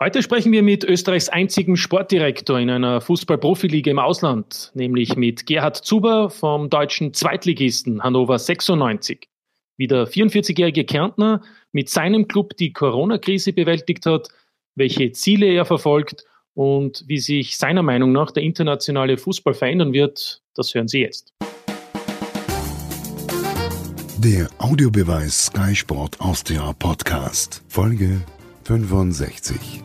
Heute sprechen wir mit Österreichs einzigem Sportdirektor in einer Fußball-Profiliga im Ausland, nämlich mit Gerhard Zuber vom deutschen Zweitligisten Hannover 96. Wie der 44-jährige Kärntner mit seinem Club die Corona-Krise bewältigt hat, welche Ziele er verfolgt und wie sich seiner Meinung nach der internationale Fußball verändern wird, das hören Sie jetzt. Der Audiobeweis Sky Sport Austria Podcast, Folge 65.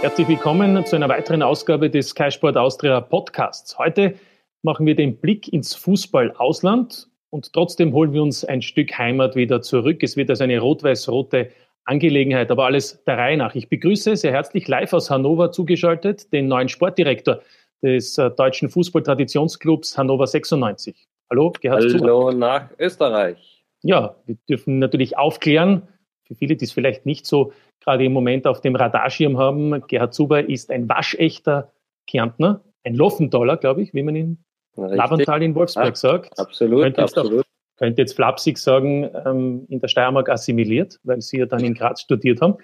Herzlich willkommen zu einer weiteren Ausgabe des Sky Sport Austria Podcasts. Heute machen wir den Blick ins Fußball-Ausland und trotzdem holen wir uns ein Stück Heimat wieder zurück. Es wird also eine rot-weiß-rote Angelegenheit, aber alles der Reihe nach. Ich begrüße sehr herzlich live aus Hannover zugeschaltet den neuen Sportdirektor des äh, deutschen Fußballtraditionsclubs Hannover 96. Hallo, Gerhard Hallo Zuber. nach Österreich. Ja, wir dürfen natürlich aufklären, für viele, die es vielleicht nicht so gerade im Moment auf dem Radarschirm haben, Gerhard Zuber ist ein waschechter Kärntner, ein Loffendoller, glaube ich, wie man in Lavantal in Wolfsburg ja, sagt. Absolut, könnte absolut. Auch, könnte jetzt flapsig sagen, ähm, in der Steiermark assimiliert, weil sie ja dann in Graz studiert haben.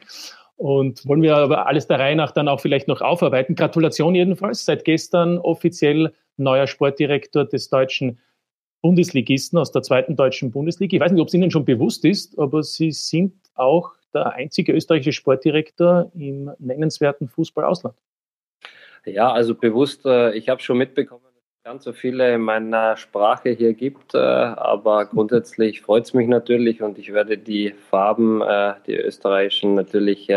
Und wollen wir aber alles der Reihe nach dann auch vielleicht noch aufarbeiten. Gratulation jedenfalls. Seit gestern offiziell neuer Sportdirektor des deutschen Bundesligisten aus der zweiten deutschen Bundesliga. Ich weiß nicht, ob es Ihnen schon bewusst ist, aber Sie sind auch der einzige österreichische Sportdirektor im nennenswerten Fußball-Ausland. Ja, also bewusst, äh, ich habe schon mitbekommen, dass es ganz so viele in meiner Sprache hier gibt, äh, aber grundsätzlich freut es mich natürlich und ich werde die Farben, äh, die österreichischen, natürlich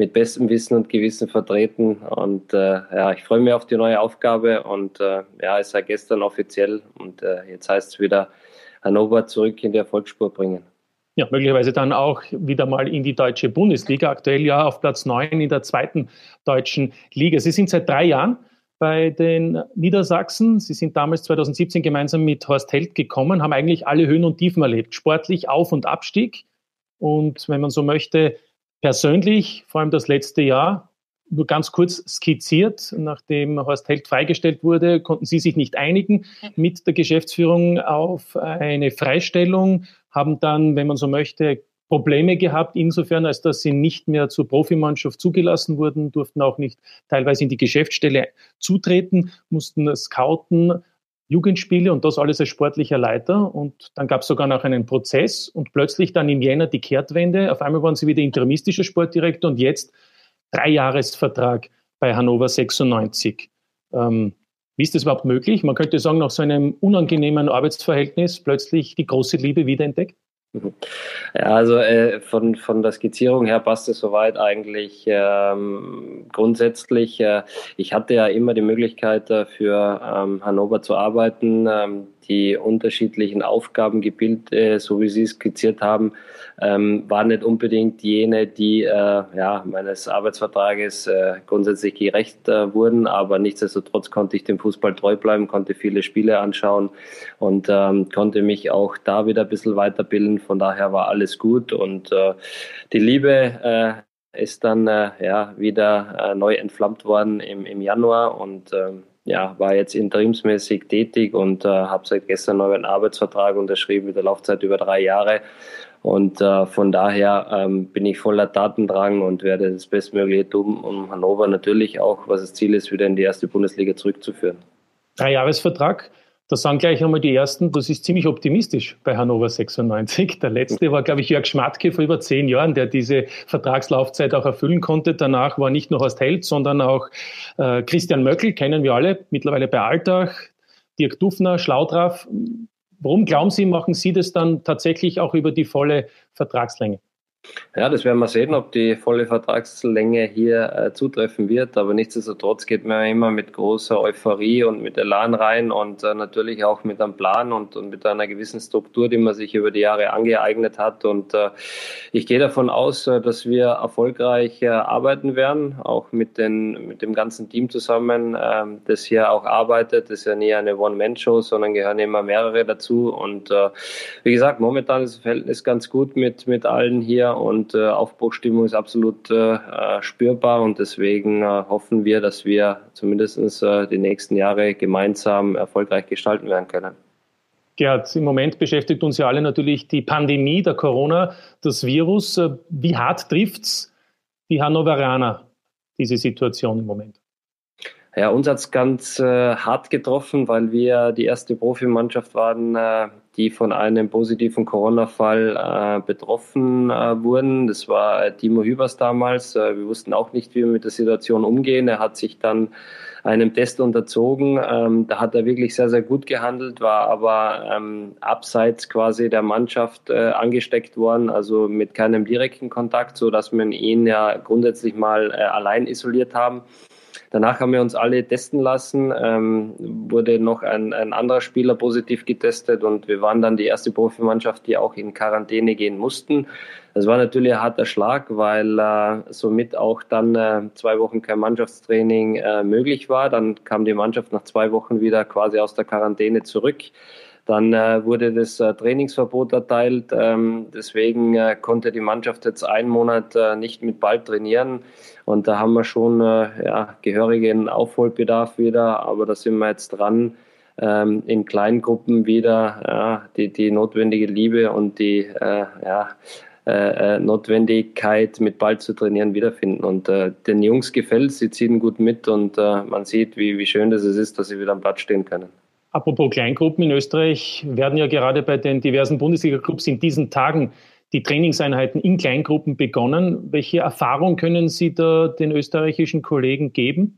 mit bestem Wissen und Gewissen vertreten. Und äh, ja, ich freue mich auf die neue Aufgabe. Und äh, ja, es war gestern offiziell und äh, jetzt heißt es wieder Hannover zurück in die Erfolgsspur bringen. Ja, möglicherweise dann auch wieder mal in die deutsche Bundesliga. Aktuell ja auf Platz 9 in der zweiten deutschen Liga. Sie sind seit drei Jahren bei den Niedersachsen. Sie sind damals 2017 gemeinsam mit Horst Held gekommen, haben eigentlich alle Höhen und Tiefen erlebt. Sportlich Auf- und Abstieg. Und wenn man so möchte, persönlich, vor allem das letzte Jahr, nur ganz kurz skizziert, nachdem Horst Held freigestellt wurde, konnten Sie sich nicht einigen mit der Geschäftsführung auf eine Freistellung, haben dann, wenn man so möchte, Probleme gehabt, insofern, als dass sie nicht mehr zur Profimannschaft zugelassen wurden, durften auch nicht teilweise in die Geschäftsstelle zutreten, mussten scouten, Jugendspiele und das alles als sportlicher Leiter. Und dann gab es sogar noch einen Prozess und plötzlich dann im Jänner die Kehrtwende. Auf einmal waren sie wieder interimistischer Sportdirektor und jetzt Dreijahresvertrag bei Hannover 96. Ähm, wie ist das überhaupt möglich? Man könnte sagen, nach so einem unangenehmen Arbeitsverhältnis plötzlich die große Liebe wiederentdeckt? Ja, also äh, von, von der Skizzierung her passt es soweit eigentlich ähm, grundsätzlich. Äh, ich hatte ja immer die Möglichkeit, äh, für ähm, Hannover zu arbeiten. Ähm, die unterschiedlichen Aufgabengebilde, so wie Sie skizziert haben, ähm, waren nicht unbedingt jene, die äh, ja, meines Arbeitsvertrages äh, grundsätzlich gerecht äh, wurden, aber nichtsdestotrotz konnte ich dem Fußball treu bleiben, konnte viele Spiele anschauen und ähm, konnte mich auch da wieder ein bisschen weiterbilden. Von daher war alles gut und äh, die Liebe äh, ist dann äh, ja wieder äh, neu entflammt worden im, im Januar und ähm, ja, war jetzt interimsmäßig tätig und äh, habe seit gestern neu einen Arbeitsvertrag unterschrieben mit der Laufzeit über drei Jahre. Und äh, von daher ähm, bin ich voller Datendrang und werde das Bestmögliche tun, um Hannover natürlich auch, was das Ziel ist, wieder in die erste Bundesliga zurückzuführen. Dreijahresvertrag. Da sagen gleich einmal die ersten, das ist ziemlich optimistisch bei Hannover 96. Der letzte war, glaube ich, Jörg Schmatke vor über zehn Jahren, der diese Vertragslaufzeit auch erfüllen konnte. Danach war nicht nur Horst Held, sondern auch äh, Christian Möckel, kennen wir alle, mittlerweile bei Altach, Dirk Dufner, Schlaudraff. Warum glauben Sie, machen Sie das dann tatsächlich auch über die volle Vertragslänge? Ja, das werden wir sehen, ob die volle Vertragslänge hier äh, zutreffen wird. Aber nichtsdestotrotz geht man immer mit großer Euphorie und mit Elan rein und äh, natürlich auch mit einem Plan und, und, mit einer gewissen Struktur, die man sich über die Jahre angeeignet hat. Und äh, ich gehe davon aus, äh, dass wir erfolgreich äh, arbeiten werden, auch mit, den, mit dem ganzen Team zusammen, ähm, das hier auch arbeitet. Das ist ja nie eine One-Man-Show, sondern gehören immer mehrere dazu. Und äh, wie gesagt, momentan ist das Verhältnis ganz gut mit, mit allen hier und äh, Aufbruchstimmung ist absolut äh, äh, spürbar und deswegen äh, hoffen wir, dass wir zumindest äh, die nächsten Jahre gemeinsam erfolgreich gestalten werden können. Gerhard, im Moment beschäftigt uns ja alle natürlich die Pandemie, der Corona, das Virus. Wie hart trifft es die Hannoveraner, diese Situation im Moment? Ja, uns hat es ganz äh, hart getroffen, weil wir die erste Profimannschaft waren, äh, die von einem positiven Corona-Fall äh, betroffen äh, wurden. Das war äh, Timo Hübers damals. Äh, wir wussten auch nicht, wie wir mit der Situation umgehen. Er hat sich dann einem Test unterzogen. Ähm, da hat er wirklich sehr, sehr gut gehandelt, war aber ähm, abseits quasi der Mannschaft äh, angesteckt worden, also mit keinem direkten Kontakt, so dass wir ihn ja grundsätzlich mal äh, allein isoliert haben. Danach haben wir uns alle testen lassen, ähm, wurde noch ein, ein anderer Spieler positiv getestet und wir waren dann die erste Profimannschaft, die auch in Quarantäne gehen mussten. Das war natürlich ein harter Schlag, weil äh, somit auch dann äh, zwei Wochen kein Mannschaftstraining äh, möglich war. Dann kam die Mannschaft nach zwei Wochen wieder quasi aus der Quarantäne zurück. Dann äh, wurde das äh, Trainingsverbot erteilt. Ähm, deswegen äh, konnte die Mannschaft jetzt einen Monat äh, nicht mit Ball trainieren. Und da haben wir schon äh, ja, gehörigen Aufholbedarf wieder. Aber da sind wir jetzt dran, ähm, in Kleingruppen wieder ja, die, die notwendige Liebe und die äh, ja, Notwendigkeit, mit Ball zu trainieren, wiederfinden. Und den Jungs gefällt sie ziehen gut mit und man sieht, wie, wie schön das ist, dass sie wieder am Platz stehen können. Apropos Kleingruppen in Österreich werden ja gerade bei den diversen Bundesliga-Clubs in diesen Tagen die Trainingseinheiten in Kleingruppen begonnen. Welche Erfahrung können Sie da den österreichischen Kollegen geben?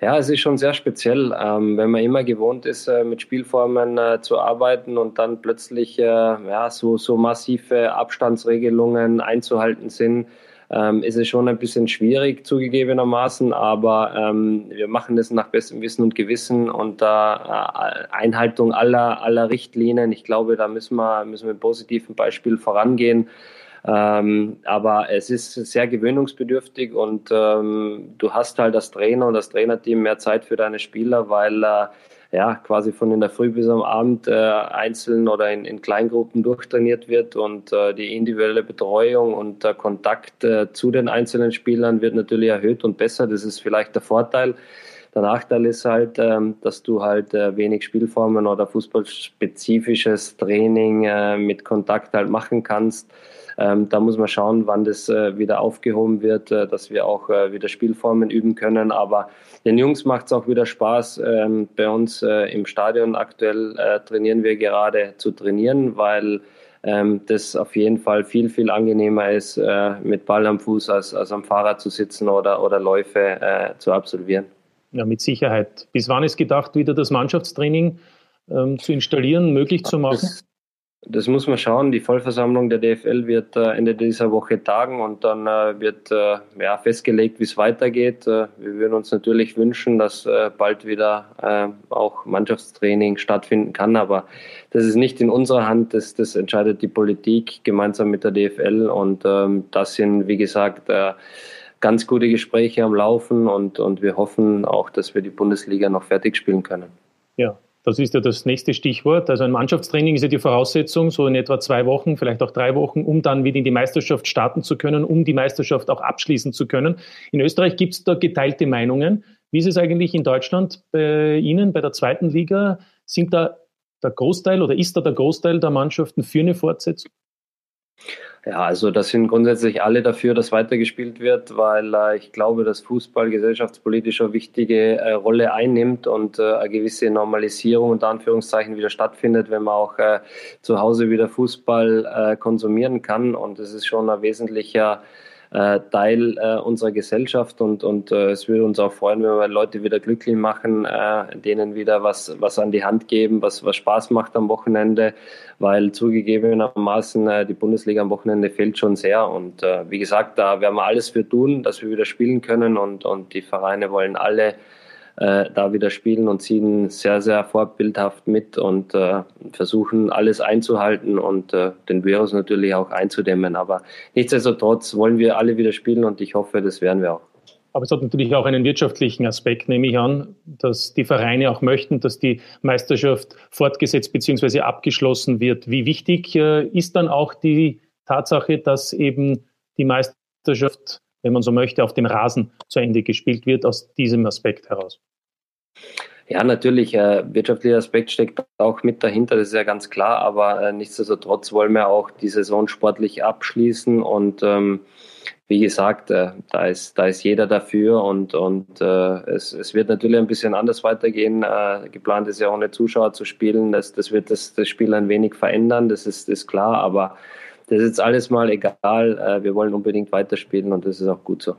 Ja, es ist schon sehr speziell, ähm, wenn man immer gewohnt ist, äh, mit Spielformen äh, zu arbeiten und dann plötzlich äh, ja, so, so massive Abstandsregelungen einzuhalten sind, ähm, ist schon ein bisschen schwierig zugegebenermaßen, aber ähm, wir machen das nach bestem Wissen und Gewissen und äh, Einhaltung aller, aller Richtlinien. Ich glaube, da müssen wir, müssen wir im positiven Beispiel vorangehen. Ähm, aber es ist sehr gewöhnungsbedürftig und ähm, du hast halt als Trainer und das Trainerteam mehr Zeit für deine Spieler, weil äh, ja quasi von in der Früh bis am Abend äh, einzeln oder in, in Kleingruppen durchtrainiert wird und äh, die individuelle Betreuung und der Kontakt äh, zu den einzelnen Spielern wird natürlich erhöht und besser. Das ist vielleicht der Vorteil. Der Nachteil ist halt, ähm, dass du halt äh, wenig Spielformen oder fußballspezifisches Training äh, mit Kontakt halt machen kannst. Ähm, da muss man schauen, wann das äh, wieder aufgehoben wird, äh, dass wir auch äh, wieder Spielformen üben können. Aber den Jungs macht es auch wieder Spaß. Ähm, bei uns äh, im Stadion aktuell äh, trainieren wir gerade zu trainieren, weil ähm, das auf jeden Fall viel, viel angenehmer ist, äh, mit Ball am Fuß als, als am Fahrrad zu sitzen oder, oder Läufe zu absolvieren. Ja, mit Sicherheit. Bis wann ist gedacht, wieder das Mannschaftstraining ähm, zu installieren, möglich zu machen? Das, das muss man schauen. Die Vollversammlung der DFL wird äh, Ende dieser Woche tagen und dann äh, wird äh, ja, festgelegt, wie es weitergeht. wir würden uns natürlich wünschen, dass bald wieder auch Mannschaftstraining stattfinden kann, aber das ist nicht in unserer Hand. Das, das entscheidet die Politik gemeinsam mit der DFL und ähm, das sind, wie gesagt, ganz gute Gespräche am Laufen und, und wir hoffen auch, dass wir die Bundesliga noch fertig spielen können. Ja, das ist ja das nächste Stichwort. Also ein Mannschaftstraining ist ja die Voraussetzung, so in etwa zwei Wochen, vielleicht auch drei Wochen, um dann wieder in die Meisterschaft starten zu können, um die Meisterschaft auch abschließen zu können. In Österreich gibt es da geteilte Meinungen. Wie ist es eigentlich in Deutschland bei Ihnen, bei der zweiten Liga? Sind da der Großteil oder ist da der Großteil der Mannschaften für eine Fortsetzung? Ja, also da sind grundsätzlich alle dafür, dass weitergespielt wird, weil äh, ich glaube, dass Fußball gesellschaftspolitisch eine wichtige äh, Rolle einnimmt und äh, eine gewisse Normalisierung unter Anführungszeichen wieder stattfindet, wenn man auch äh, zu Hause wieder Fußball äh, konsumieren kann. Und es ist schon ein wesentlicher äh, Teil äh, unserer Gesellschaft und, und äh, es würde uns auch freuen, wenn wir Leute wieder glücklich machen, äh, denen wieder was, was an die Hand geben, was, was Spaß macht am Wochenende, weil zugegebenermaßen äh, die Bundesliga am Wochenende fehlt schon sehr und äh, wie gesagt, da werden wir alles für tun, dass wir wieder spielen können und, und die Vereine wollen alle äh, da wieder spielen und ziehen sehr, sehr vorbildhaft mit und äh, versuchen alles einzuhalten und äh, den Virus natürlich auch einzudämmen. Aber nichtsdestotrotz wollen wir alle wieder spielen und ich hoffe, das werden wir auch. Aber es hat natürlich auch einen wirtschaftlichen Aspekt, nehme ich an, dass die Vereine auch möchten, dass die Meisterschaft fortgesetzt bzw. abgeschlossen wird. Wie wichtig äh, ist dann auch die Tatsache, dass eben die Meisterschaft wenn man so möchte, auf dem Rasen zu Ende gespielt wird, aus diesem Aspekt heraus. Ja, natürlich, äh, wirtschaftlicher Aspekt steckt auch mit dahinter, das ist ja ganz klar, aber äh, nichtsdestotrotz wollen wir auch die Saison sportlich abschließen und ähm, wie gesagt, äh, da, ist, da ist jeder dafür und, und äh, es, es wird natürlich ein bisschen anders weitergehen. Äh, geplant ist ja ohne Zuschauer zu spielen, das, das wird das, das Spiel ein wenig verändern, das ist, ist klar, aber das ist jetzt alles mal egal, äh, wir wollen unbedingt weiterspielen und das ist auch gut so.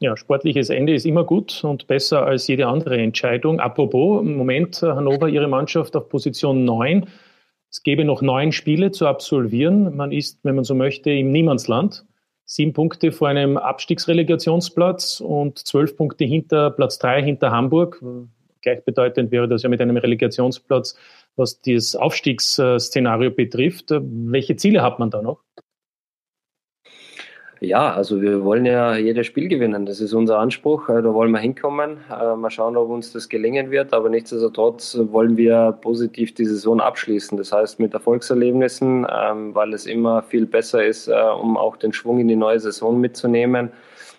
Ja, sportliches Ende ist immer gut und besser als jede andere Entscheidung. Apropos, im Moment äh, Hannover, ihre Mannschaft auf Position 9. Es gäbe noch neun Spiele zu absolvieren. Man ist, wenn man so möchte, im Niemandsland. Sieben Punkte vor einem Abstiegsrelegationsplatz und zwölf Punkte hinter Platz drei hinter Hamburg. Gleichbedeutend wäre das ja mit einem Relegationsplatz, was das Aufstiegsszenario betrifft. Welche Ziele hat man da noch? Ja, also wir wollen ja jedes Spiel gewinnen. Das ist unser Anspruch. Äh, da wollen wir hinkommen. Äh, mal schauen, ob uns das gelingen wird. Aber nichtsdestotrotz wollen wir positiv die Saison abschließen. Das heißt mit Erfolgserlebnissen, ähm, weil es immer viel besser ist, äh, um auch den Schwung in die neue Saison mitzunehmen.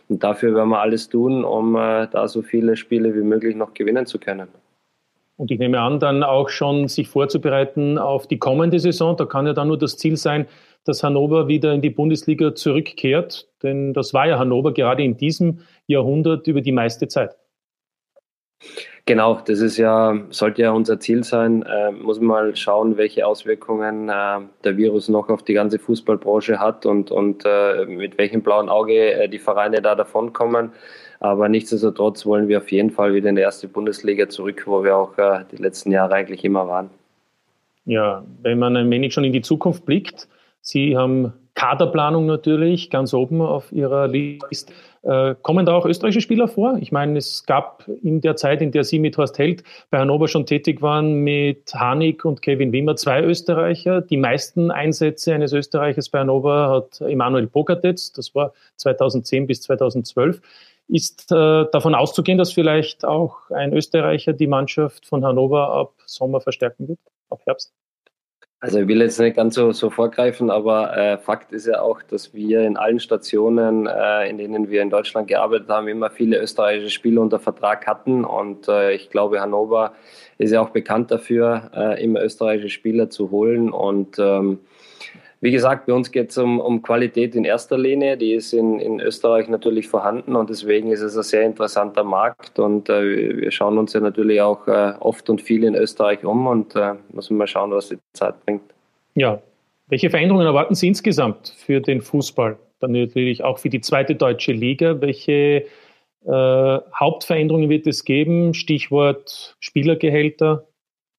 Und dafür werden wir alles tun, um da so viele Spiele wie möglich noch gewinnen zu können. Und ich nehme an, dann auch schon sich vorzubereiten auf die kommende Saison. Da kann ja dann nur das Ziel sein, dass Hannover wieder in die Bundesliga zurückkehrt. Denn das war ja Hannover gerade in diesem Jahrhundert über die meiste Zeit. Genau, das ist ja, sollte ja unser Ziel sein. Äh, muss man mal schauen, welche Auswirkungen äh, der Virus noch auf die ganze Fußballbranche hat und, und äh, mit welchem blauen Auge äh, die Vereine da davonkommen. Aber nichtsdestotrotz wollen wir auf jeden Fall wieder in die erste Bundesliga zurück, wo wir auch äh, die letzten Jahre eigentlich immer waren. Ja, wenn man ein wenig schon in die Zukunft blickt, Sie haben Kaderplanung natürlich ganz oben auf Ihrer Liste. Äh, kommen da auch österreichische Spieler vor? Ich meine, es gab in der Zeit, in der Sie mit Horst Held bei Hannover schon tätig waren, mit Hanik und Kevin Wimmer zwei Österreicher. Die meisten Einsätze eines Österreichers bei Hannover hat Emanuel Pogatetz, das war 2010 bis 2012. Ist äh, davon auszugehen, dass vielleicht auch ein Österreicher die Mannschaft von Hannover ab Sommer verstärken wird, ab Herbst? Also ich will jetzt nicht ganz so, so vorgreifen, aber äh, Fakt ist ja auch, dass wir in allen Stationen, äh, in denen wir in Deutschland gearbeitet haben, immer viele österreichische Spieler unter Vertrag hatten. Und äh, ich glaube, Hannover ist ja auch bekannt dafür, äh, immer österreichische Spieler zu holen. Und ähm, wie gesagt, bei uns geht es um, um Qualität in erster Linie. Die ist in, in Österreich natürlich vorhanden und deswegen ist es ein sehr interessanter Markt. Und äh, wir schauen uns ja natürlich auch äh, oft und viel in Österreich um und äh, müssen mal schauen, was die Zeit bringt. Ja, welche Veränderungen erwarten Sie insgesamt für den Fußball? Dann natürlich auch für die zweite deutsche Liga. Welche äh, Hauptveränderungen wird es geben? Stichwort Spielergehälter,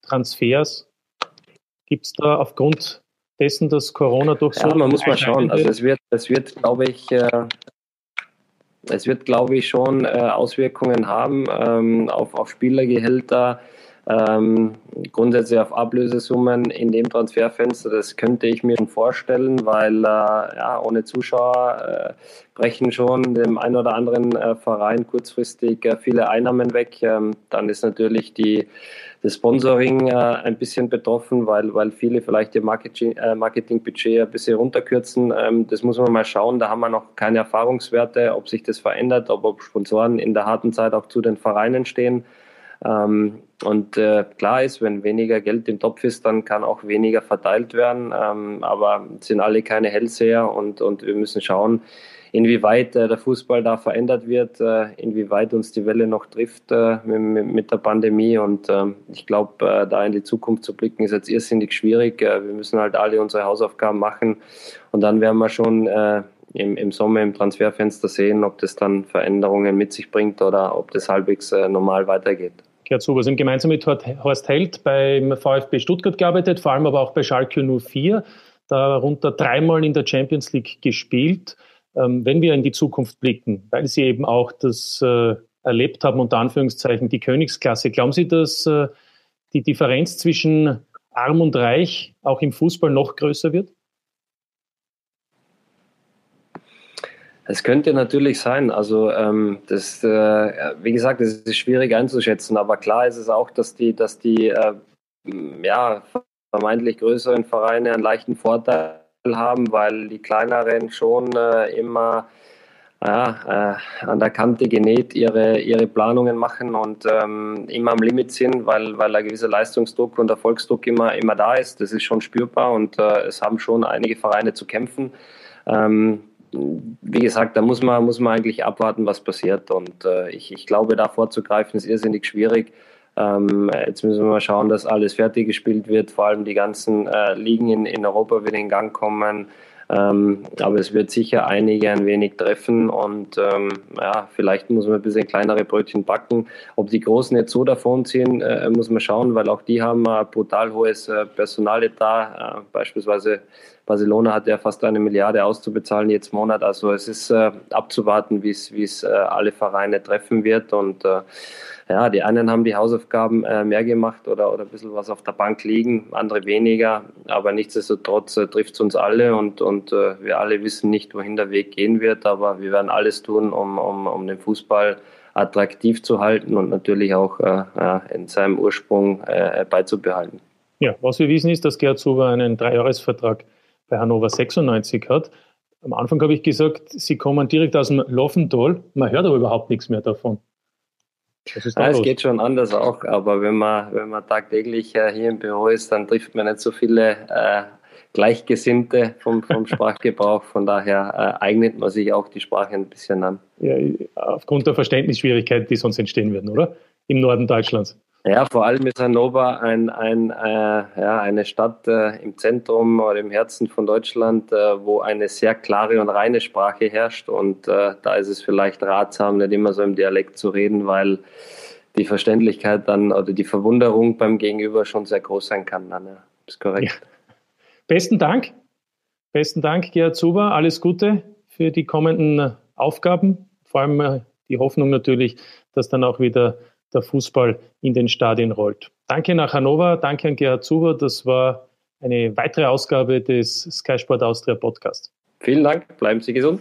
Transfers. Gibt es da aufgrund dessen, dass Corona durch so. Ja, man muss mal schauen. Also es wird, es wird, glaube ich, äh, es wird, glaube ich, schon äh, Auswirkungen haben ähm, auf, auf Spielergehälter, ähm, grundsätzlich auf Ablösesummen in dem Transferfenster. Das könnte ich mir schon vorstellen, weil äh, ja, ohne Zuschauer äh, brechen schon dem einen oder anderen äh, Verein kurzfristig äh, viele Einnahmen weg. Ähm, dann ist natürlich die das Sponsoring äh, ein bisschen betroffen, weil, weil viele vielleicht ihr Marketing, äh, Marketingbudget ein bisschen runterkürzen. Ähm, das muss man mal schauen. Da haben wir noch keine Erfahrungswerte, ob sich das verändert, ob, ob Sponsoren in der harten Zeit auch zu den Vereinen stehen. Ähm, und äh, klar ist, wenn weniger Geld im Topf ist, dann kann auch weniger verteilt werden. Ähm, aber sind alle keine Hellseher und, und wir müssen schauen, inwieweit äh, der Fußball da verändert wird, äh, inwieweit uns die Welle noch trifft äh, mit, mit, der Pandemie. Und ähm, ich glaube, äh, da in die Zukunft zu blicken, ist jetzt irrsinnig schwierig. Äh, wir müssen halt alle unsere Hausaufgaben machen und dann werden wir schon im, im Sommer im Transferfenster sehen, ob das dann Veränderungen mit sich bringt oder ob das halbwegs normal weitergeht. Gerd Zuber, Sie haben gemeinsam mit Horst Held beim VfB Stuttgart gearbeitet, vor allem aber auch bei Schalke 04, darunter dreimal in der Champions League gespielt. Ähm, wenn wir in die Zukunft blicken, weil Sie eben auch das äh, erlebt haben, unter Anführungszeichen, die Königsklasse, glauben Sie, dass äh, die Differenz zwischen arm und reich auch im Fußball noch größer wird? Es könnte natürlich sein. Also ähm, das, äh, wie gesagt, es ist schwierig einzuschätzen, aber klar ist es auch, dass die, dass die äh, ja, vermeintlich größeren Vereine einen leichten Vorteil haben, weil die kleineren schon äh, immer ja, äh, an der Kante genäht ihre, ihre Planungen machen und ähm, immer am Limit sind, weil, weil ein gewisser Leistungsdruck und Erfolgsdruck immer, immer da ist. Das ist schon spürbar und äh, es haben schon einige Vereine zu kämpfen. Ähm, wie gesagt, da muss man, muss man eigentlich abwarten, was passiert. Und äh, ich, ich glaube, da vorzugreifen ist irrsinnig schwierig. Ähm, jetzt müssen wir mal schauen, dass alles fertig gespielt wird, vor allem die ganzen äh, Ligen in, in Europa wieder in Gang kommen. Ähm, aber es wird sicher einige ein wenig treffen und ähm, ja, vielleicht muss man ein bisschen kleinere Brötchen backen. Ob die Großen jetzt so davon ziehen, äh, muss man schauen, weil auch die haben ein brutal hohes äh, Personaletat. Äh, beispielsweise Barcelona hat ja fast eine Milliarde auszubezahlen jetzt Monat. Also es ist äh, abzuwarten, wie es äh, alle Vereine treffen wird und ja, die einen haben die Hausaufgaben äh, mehr gemacht oder, oder ein bisschen was auf der Bank liegen, andere weniger. Aber nichtsdestotrotz äh, trifft es uns alle und, und äh, wir alle wissen nicht, wohin der Weg gehen wird. Aber wir werden alles tun, um, um, um den Fußball attraktiv zu halten und natürlich auch äh, in seinem Ursprung äh, beizubehalten. Ja, was wir wissen ist, dass Gerd Suber einen Dreijahresvertrag bei Hannover 96 hat. Am Anfang habe ich gesagt, Sie kommen direkt aus dem Loffental. Man hört aber überhaupt nichts mehr davon. Ja, es geht schon anders auch, aber wenn man, wenn man tagtäglich äh, hier im Büro ist, dann trifft man nicht so viele äh, Gleichgesinnte vom, vom Sprachgebrauch. Von daher äh, eignet man sich auch die Sprache ein bisschen an. Ja, aufgrund der Verständnisschwierigkeiten, die sonst entstehen würden, oder? Im Norden Deutschlands. Ja, vor allem ist Hannover ein, ein, äh, ja, eine Stadt äh, im Zentrum oder im Herzen von Deutschland, äh, wo eine sehr klare und reine Sprache herrscht. Und äh, da ist es vielleicht ratsam, nicht immer so im Dialekt zu reden, weil die Verständlichkeit dann oder die Verwunderung beim Gegenüber schon sehr groß sein kann. Dann, ja. Ist korrekt. Ja. Besten Dank. Besten Dank, Gerhard Zuber. Alles Gute für die kommenden Aufgaben. Vor allem äh, die Hoffnung natürlich, dass dann auch wieder der Fußball in den Stadien rollt. Danke nach Hannover, danke an Gerhard Zuber. Das war eine weitere Ausgabe des Sky Sport Austria Podcasts. Vielen Dank, bleiben Sie gesund.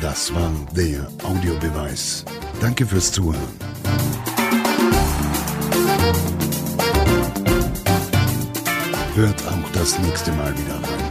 Das war der Audiobeweis. Danke fürs Zuhören. Hört auch das nächste Mal wieder rein.